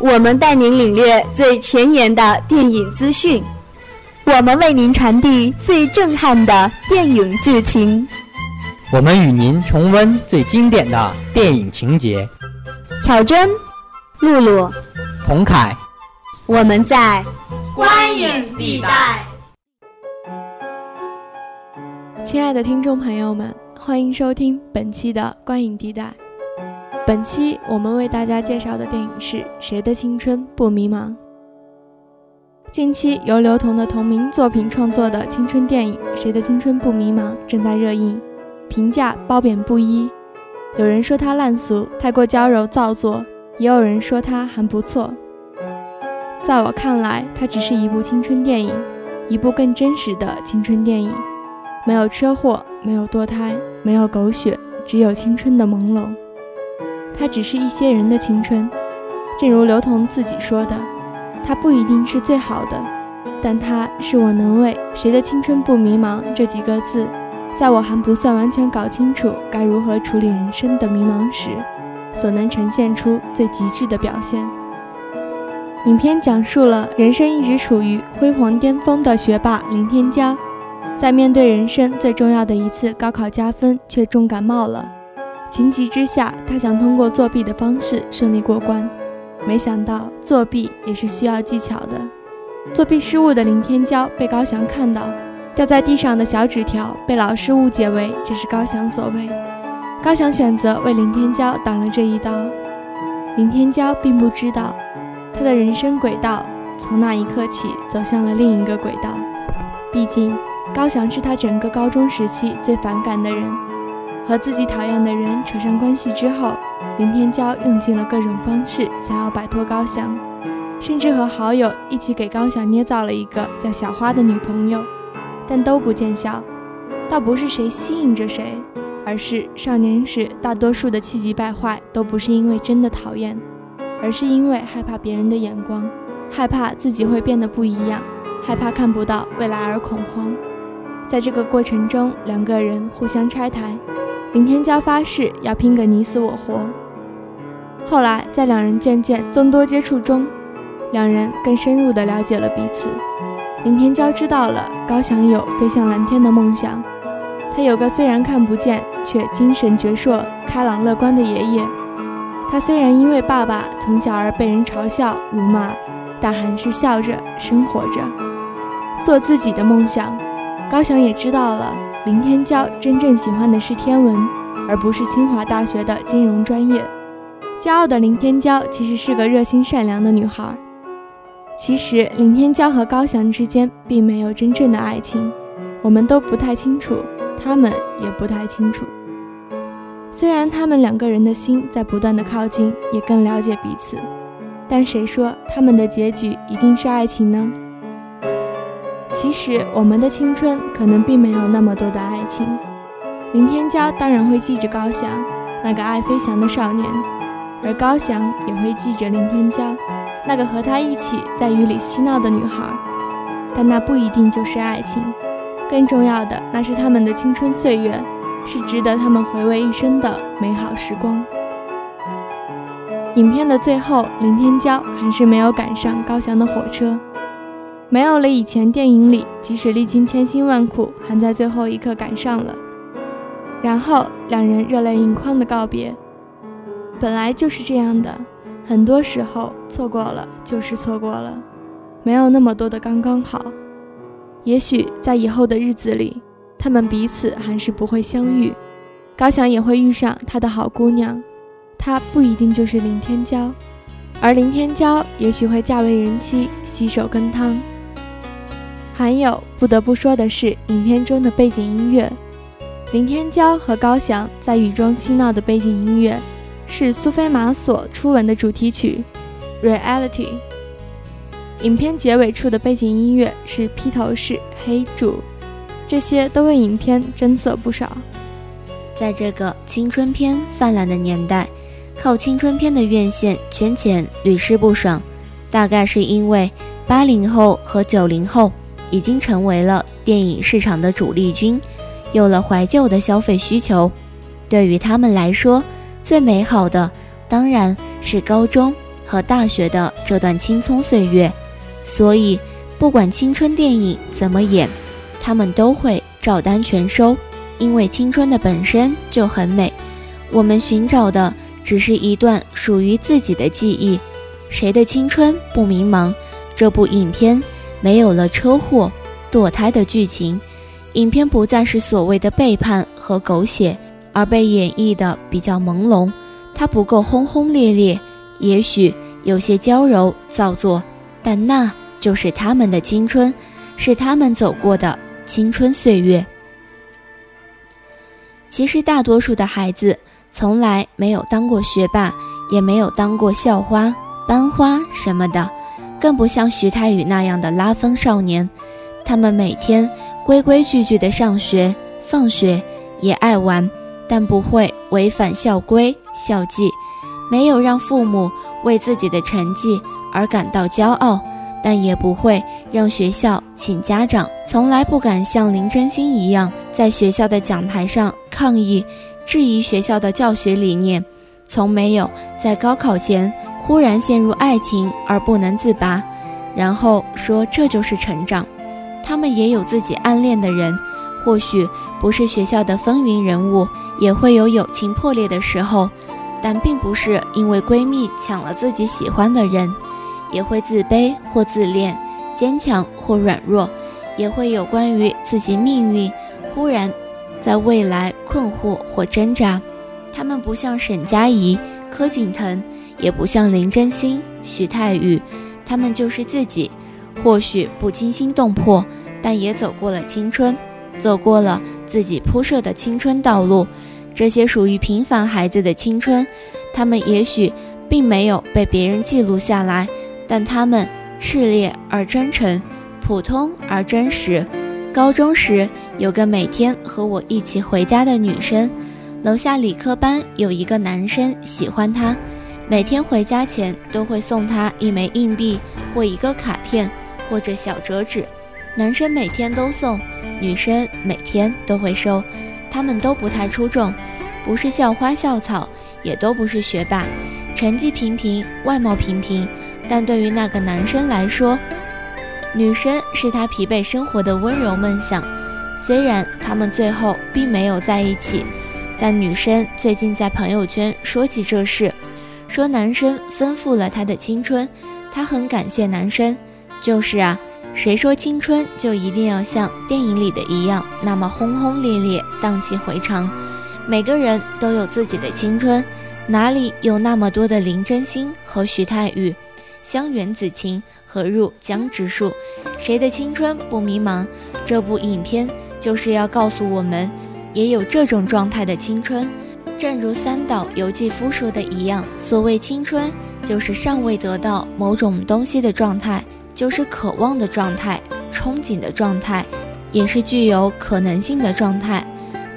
我们带您领略最前沿的电影资讯，我们为您传递最震撼的电影剧情，我们与您重温最经典的电影情节。巧珍、露露、童凯，我们在观影地带。亲爱的听众朋友们，欢迎收听本期的观影地带。本期我们为大家介绍的电影是《谁的青春不迷茫》。近期由刘同的同名作品创作的青春电影《谁的青春不迷茫》正在热映，评价褒贬不一。有人说它烂俗、太过娇柔造作，也有人说它还不错。在我看来，它只是一部青春电影，一部更真实的青春电影。没有车祸，没有堕胎，没有狗血，只有青春的朦胧。它只是一些人的青春，正如刘同自己说的，它不一定是最好的，但它是我能为“谁的青春不迷茫”这几个字，在我还不算完全搞清楚该如何处理人生的迷茫时，所能呈现出最极致的表现。影片讲述了人生一直处于辉煌巅峰的学霸林天骄。在面对人生最重要的一次高考加分，却重感冒了。情急之下，他想通过作弊的方式顺利过关，没想到作弊也是需要技巧的。作弊失误的林天骄被高翔看到，掉在地上的小纸条被老师误解为这是高翔所为。高翔选择为林天骄挡了这一刀。林天骄并不知道，他的人生轨道从那一刻起走向了另一个轨道。毕竟。高翔是他整个高中时期最反感的人，和自己讨厌的人扯上关系之后，林天骄用尽了各种方式想要摆脱高翔，甚至和好友一起给高翔捏造了一个叫小花的女朋友，但都不见效。倒不是谁吸引着谁，而是少年时大多数的气急败坏都不是因为真的讨厌，而是因为害怕别人的眼光，害怕自己会变得不一样，害怕看不到未来而恐慌。在这个过程中，两个人互相拆台，林天骄发誓要拼个你死我活。后来，在两人渐渐增多接触中，两人更深入地了解了彼此。林天骄知道了高翔有飞向蓝天的梦想，他有个虽然看不见却精神矍铄、开朗乐观的爷爷。他虽然因为爸爸从小而被人嘲笑辱骂，但还是笑着生活着，做自己的梦想。高翔也知道了，林天骄真正喜欢的是天文，而不是清华大学的金融专业。骄傲的林天骄其实是个热心善良的女孩。其实林天骄和高翔之间并没有真正的爱情，我们都不太清楚，他们也不太清楚。虽然他们两个人的心在不断的靠近，也更了解彼此，但谁说他们的结局一定是爱情呢？其实，我们的青春可能并没有那么多的爱情。林天骄当然会记着高翔，那个爱飞翔的少年，而高翔也会记着林天骄，那个和他一起在雨里嬉闹的女孩。但那不一定就是爱情，更重要的，那是他们的青春岁月，是值得他们回味一生的美好时光。影片的最后，林天骄还是没有赶上高翔的火车。没有了以前电影里，即使历经千辛万苦，还在最后一刻赶上了。然后两人热泪盈眶的告别。本来就是这样的，很多时候错过了就是错过了，没有那么多的刚刚好。也许在以后的日子里，他们彼此还是不会相遇。高翔也会遇上他的好姑娘，她不一定就是林天骄，而林天骄也许会嫁为人妻，洗手羹汤。还有不得不说的是，影片中的背景音乐，林天骄和高翔在雨中嬉闹的背景音乐，是苏菲玛索初吻的主题曲《Reality》。影片结尾处的背景音乐是披头士《黑主》，这些都为影片增色不少。在这个青春片泛滥的年代，靠青春片的院线圈钱屡试不爽，大概是因为八零后和九零后。已经成为了电影市场的主力军，有了怀旧的消费需求。对于他们来说，最美好的当然是高中和大学的这段青葱岁月。所以，不管青春电影怎么演，他们都会照单全收，因为青春的本身就很美。我们寻找的只是一段属于自己的记忆。谁的青春不迷茫？这部影片没有了车祸、堕胎的剧情，影片不再是所谓的背叛和狗血，而被演绎的比较朦胧。它不够轰轰烈烈，也许有些娇柔造作。但那就是他们的青春，是他们走过的青春岁月。其实，大多数的孩子从来没有当过学霸，也没有当过校花、班花什么的，更不像徐太宇那样的拉风少年。他们每天规规矩矩的上学、放学，也爱玩，但不会违反校规、校纪，没有让父母为自己的成绩。而感到骄傲，但也不会让学校请家长，从来不敢像林真心一样在学校的讲台上抗议、质疑学校的教学理念，从没有在高考前忽然陷入爱情而不能自拔，然后说这就是成长。他们也有自己暗恋的人，或许不是学校的风云人物，也会有友情破裂的时候，但并不是因为闺蜜抢了自己喜欢的人。也会自卑或自恋，坚强或软弱，也会有关于自己命运忽然在未来困惑或挣扎。他们不像沈佳宜、柯景腾，也不像林真心、徐太宇，他们就是自己。或许不惊心动魄，但也走过了青春，走过了自己铺设的青春道路。这些属于平凡孩子的青春，他们也许并没有被别人记录下来。但他们炽烈而真诚，普通而真实。高中时有个每天和我一起回家的女生，楼下理科班有一个男生喜欢她，每天回家前都会送她一枚硬币或一个卡片或者小折纸。男生每天都送，女生每天都会收。他们都不太出众，不是校花校草，也都不是学霸，成绩平平，外貌平平。但对于那个男生来说，女生是他疲惫生活的温柔梦想。虽然他们最后并没有在一起，但女生最近在朋友圈说起这事，说男生丰富了他的青春，他很感谢男生。就是啊，谁说青春就一定要像电影里的一样那么轰轰烈烈、荡气回肠？每个人都有自己的青春，哪里有那么多的林真心和徐太宇？香园子情，何入江直树？谁的青春不迷茫？这部影片就是要告诉我们，也有这种状态的青春。正如三岛由纪夫说的一样，所谓青春，就是尚未得到某种东西的状态，就是渴望的状态，憧憬的状态，也是具有可能性的状态。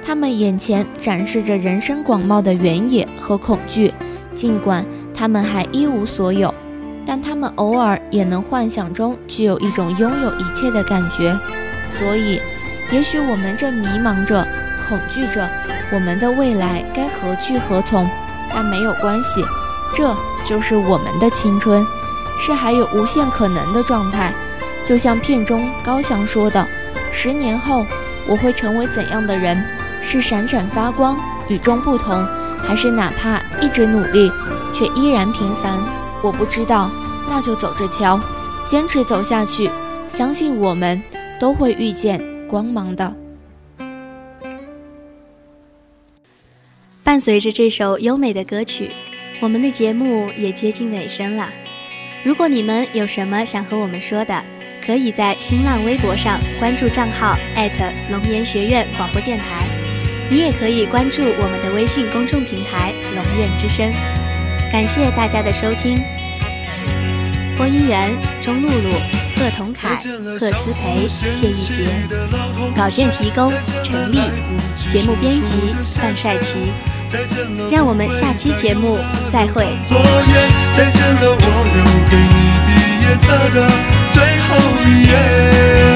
他们眼前展示着人生广袤的原野和恐惧，尽管他们还一无所有。但他们偶尔也能幻想中具有一种拥有一切的感觉，所以，也许我们正迷茫着、恐惧着，我们的未来该何去何从？但没有关系，这就是我们的青春，是还有无限可能的状态。就像片中高翔说的：“十年后我会成为怎样的人？是闪闪发光、与众不同，还是哪怕一直努力却依然平凡？”我不知道，那就走着瞧，坚持走下去，相信我们都会遇见光芒的。伴随着这首优美的歌曲，我们的节目也接近尾声了。如果你们有什么想和我们说的，可以在新浪微博上关注账号龙岩学院广播电台，你也可以关注我们的微信公众平台龙院之声。感谢大家的收听。播音员：钟露露、贺同凯、贺思培、谢玉杰。稿件提供：陈丽。节目编辑：范帅奇。让我们下期节目再会。作业，再见了，我留给你毕业册的最后一页。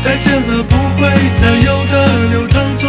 再见了，不会再有的流淌作